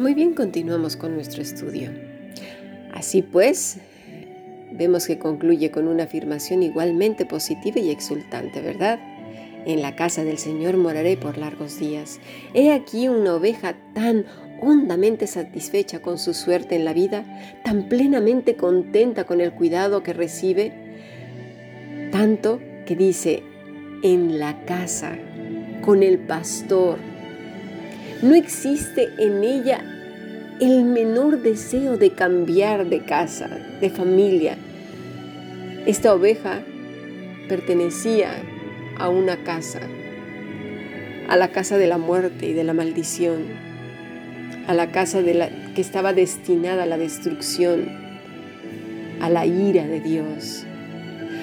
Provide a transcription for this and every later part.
Muy bien, continuamos con nuestro estudio. Así pues, vemos que concluye con una afirmación igualmente positiva y exultante, ¿verdad? En la casa del Señor moraré por largos días. He aquí una oveja tan hondamente satisfecha con su suerte en la vida, tan plenamente contenta con el cuidado que recibe, tanto que dice, en la casa, con el pastor. No existe en ella el menor deseo de cambiar de casa, de familia. Esta oveja pertenecía a una casa, a la casa de la muerte y de la maldición, a la casa que estaba destinada a la destrucción, a la ira de Dios.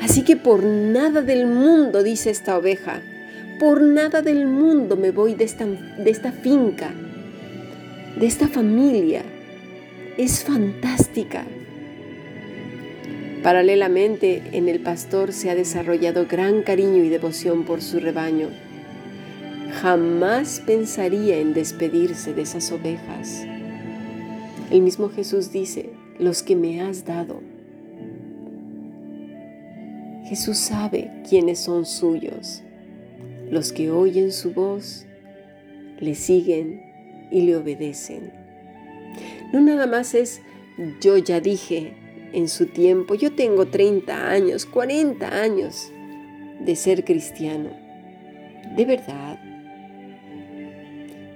Así que por nada del mundo, dice esta oveja, por nada del mundo me voy de esta, finca, de esta familia. Es fantástica. Paralelamente, en el pastor se ha desarrollado gran cariño y devoción por su rebaño. Jamás pensaría en despedirse de esas ovejas. El mismo Jesús dice, los que me has dado. Jesús sabe quiénes son suyos, los que oyen su voz, le siguen y le obedecen. No nada más es yo ya dije en su tiempo, yo tengo 30 años, 40 años de ser cristiano. De verdad,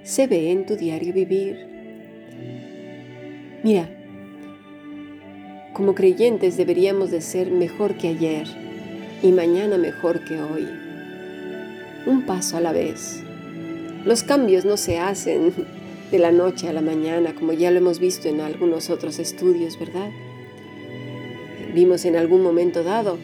se ve en tu diario vivir. Mira, como creyentes deberíamos de ser mejor que ayer y mañana mejor que hoy. Un paso a la vez. Los cambios no se hacen de la noche a la mañana, como ya lo hemos visto en algunos otros estudios, ¿verdad? Vimos en algún momento dado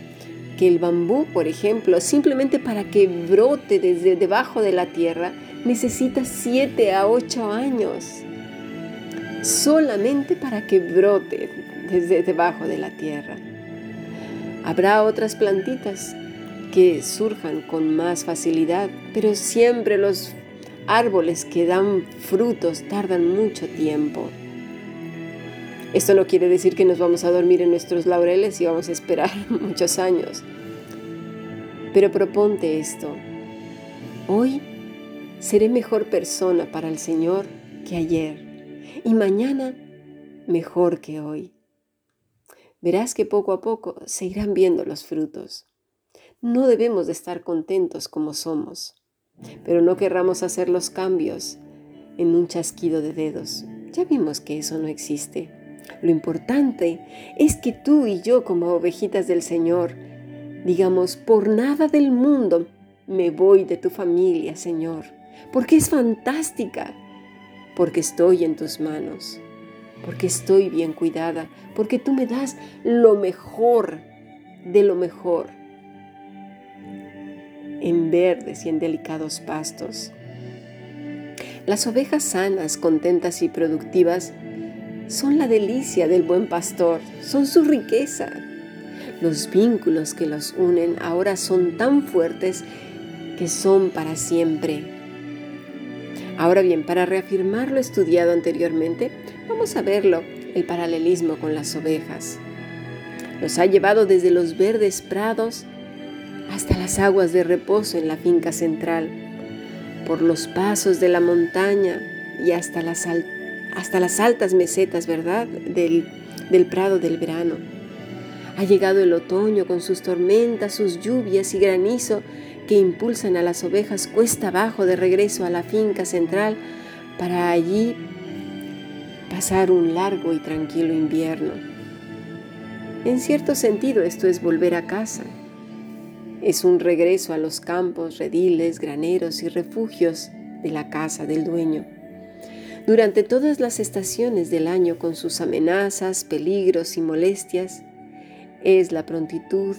que el bambú, por ejemplo, simplemente para que brote desde debajo de la tierra, necesita 7 a 8 años. Solamente para que brote desde debajo de la tierra. Habrá otras plantitas que surjan con más facilidad, pero siempre los árboles que dan frutos tardan mucho tiempo. Esto no quiere decir que nos vamos a dormir en nuestros laureles y vamos a esperar muchos años. Pero proponte esto. Hoy seré mejor persona para el Señor que ayer y mañana mejor que hoy. Verás que poco a poco se irán viendo los frutos. No debemos de estar contentos como somos, pero no querramos hacer los cambios en un chasquido de dedos. Ya vimos que eso no existe. Lo importante es que tú y yo como ovejitas del Señor digamos, por nada del mundo me voy de tu familia, Señor, porque es fantástica, porque estoy en tus manos, porque estoy bien cuidada, porque tú me das lo mejor de lo mejor en verdes y en delicados pastos. Las ovejas sanas, contentas y productivas son la delicia del buen pastor, son su riqueza. Los vínculos que los unen ahora son tan fuertes que son para siempre. Ahora bien, para reafirmar lo estudiado anteriormente, vamos a verlo, el paralelismo con las ovejas. Nos ha llevado desde los verdes prados hasta las aguas de reposo en la finca central, por los pasos de la montaña y hasta las hasta las altas mesetas, ¿verdad?, del, del prado del verano. Ha llegado el otoño con sus tormentas, sus lluvias y granizo que impulsan a las ovejas cuesta abajo de regreso a la finca central para allí pasar un largo y tranquilo invierno. En cierto sentido esto es volver a casa. Es un regreso a los campos, rediles, graneros y refugios de la casa del dueño durante todas las estaciones del año con sus amenazas, peligros y molestias, es la prontitud,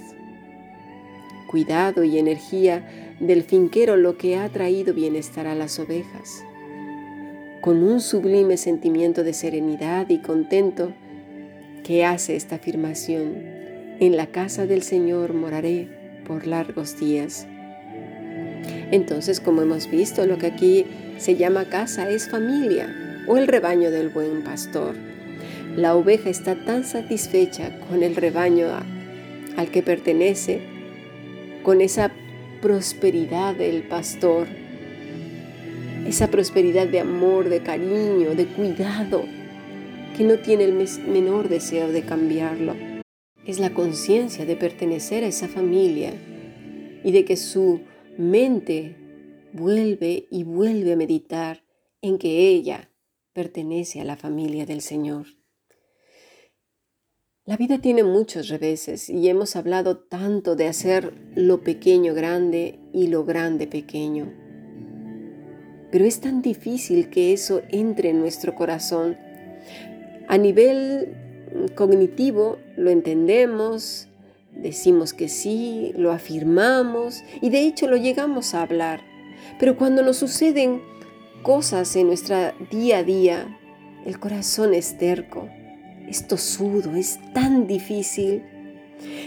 cuidado y energía del finquero lo que ha traído bienestar a las ovejas. Con un sublime sentimiento de serenidad y contento, ¿qué hace esta afirmación? En la casa del Señor moraré por largos días. Entonces, como hemos visto, lo que aquí se llama casa es familia o el rebaño del buen pastor. La oveja está tan satisfecha con el rebaño al que pertenece, con esa prosperidad del pastor, esa prosperidad de amor, de cariño, de cuidado, que no tiene el menor deseo de cambiarlo. Es la conciencia de pertenecer a esa familia y de que su mente vuelve y vuelve a meditar en que ella pertenece a la familia del Señor. La vida tiene muchos reveses y hemos hablado tanto de hacer lo pequeño grande y lo grande pequeño. Pero es tan difícil que eso entre en nuestro corazón. A nivel cognitivo lo entendemos, decimos que sí, lo afirmamos y de hecho lo llegamos a hablar. Pero cuando nos suceden cosas en nuestra día a día, el corazón es terco, es tosudo, es tan difícil.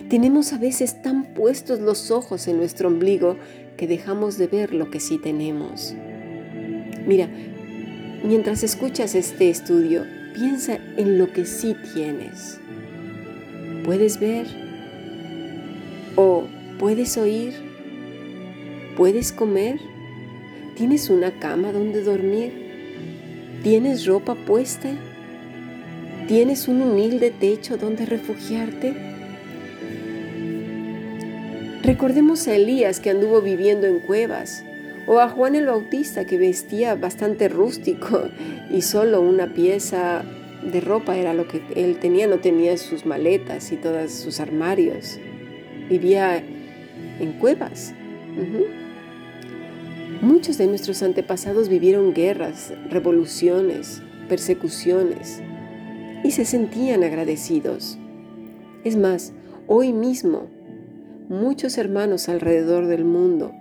Tenemos a veces tan puestos los ojos en nuestro ombligo que dejamos de ver lo que sí tenemos. Mira, mientras escuchas este estudio, piensa en lo que sí tienes. ¿Puedes ver? ¿O puedes oír? ¿Puedes comer? ¿Tienes una cama donde dormir? ¿Tienes ropa puesta? ¿Tienes un humilde techo donde refugiarte? Recordemos a Elías que anduvo viviendo en cuevas, o a Juan el Bautista que vestía bastante rústico y solo una pieza de ropa era lo que él tenía, no tenía sus maletas y todos sus armarios. Vivía en cuevas. Muchos de nuestros antepasados vivieron guerras, revoluciones, persecuciones y se sentían agradecidos. Es más, hoy mismo muchos hermanos alrededor del mundo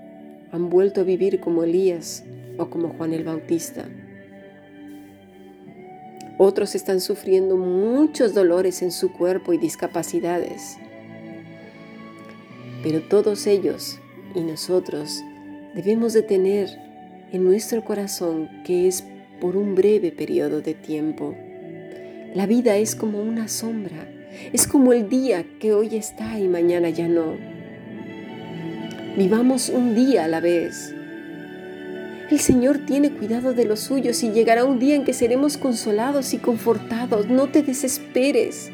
han vuelto a vivir como Elías o como Juan el Bautista. Otros están sufriendo muchos dolores en su cuerpo y discapacidades. Pero todos ellos y nosotros debemos de tener en nuestro corazón que es por un breve periodo de tiempo. La vida es como una sombra, es como el día que hoy está y mañana ya no. Vivamos un día a la vez. El Señor tiene cuidado de los suyos y llegará un día en que seremos consolados y confortados. No te desesperes.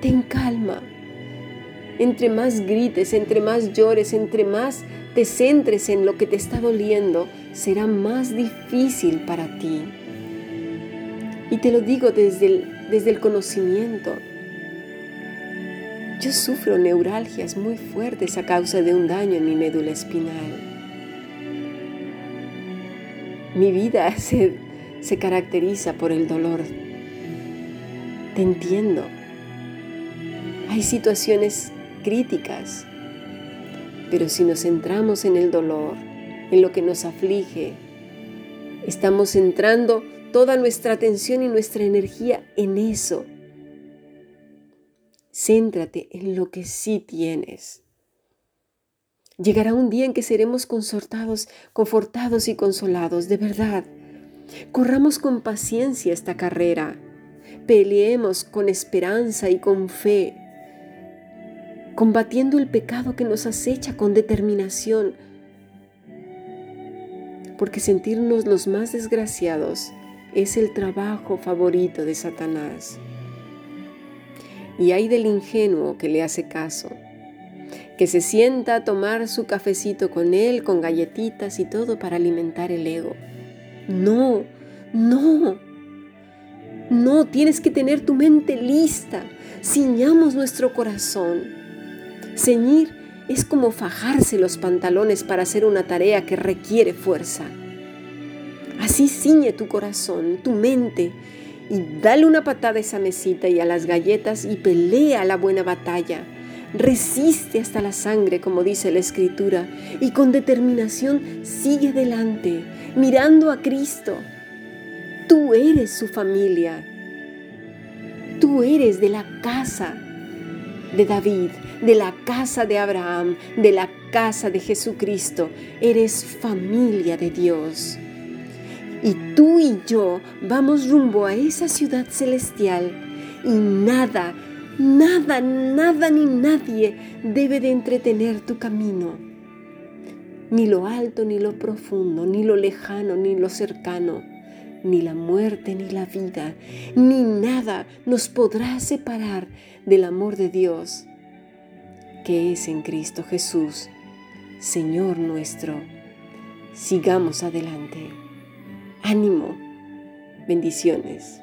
Ten calma. Entre más grites, entre más llores, entre más te centres en lo que te está doliendo, será más difícil para ti. Y te lo digo desde el, desde el conocimiento. Yo sufro neuralgias muy fuertes a causa de un daño en mi médula espinal. Mi vida se, se caracteriza por el dolor. Te entiendo. Hay situaciones críticas pero si nos centramos en el dolor, en lo que nos aflige, estamos centrando toda nuestra atención y nuestra energía en eso. Céntrate en lo que sí tienes. Llegará un día en que seremos consortados, confortados y consolados, de verdad. Corramos con paciencia esta carrera. Peleemos con esperanza y con fe combatiendo el pecado que nos acecha con determinación, porque sentirnos los más desgraciados es el trabajo favorito de Satanás. Y hay del ingenuo que le hace caso, que se sienta a tomar su cafecito con él, con galletitas y todo para alimentar el ego. No, no, no, tienes que tener tu mente lista. Ciñamos nuestro corazón Ceñir es como fajarse los pantalones para hacer una tarea que requiere fuerza. Así ciñe tu corazón, tu mente, y dale una patada a esa mesita y a las galletas y pelea la buena batalla. Resiste hasta la sangre, como dice la Escritura, y con determinación sigue adelante, mirando a Cristo. Tú eres su familia. Tú eres de la casa de David, de la casa de Abraham, de la casa de Jesucristo. Eres familia de Dios. Y tú y yo vamos rumbo a esa ciudad celestial y nada, nada, nada ni nadie debe de entretener tu camino. Ni lo alto, ni lo profundo, ni lo lejano, ni lo cercano, ni la muerte, ni la vida, ni nada nos podrá separar del amor de Dios que es en Cristo Jesús, Señor nuestro. Sigamos adelante. Ánimo. Bendiciones.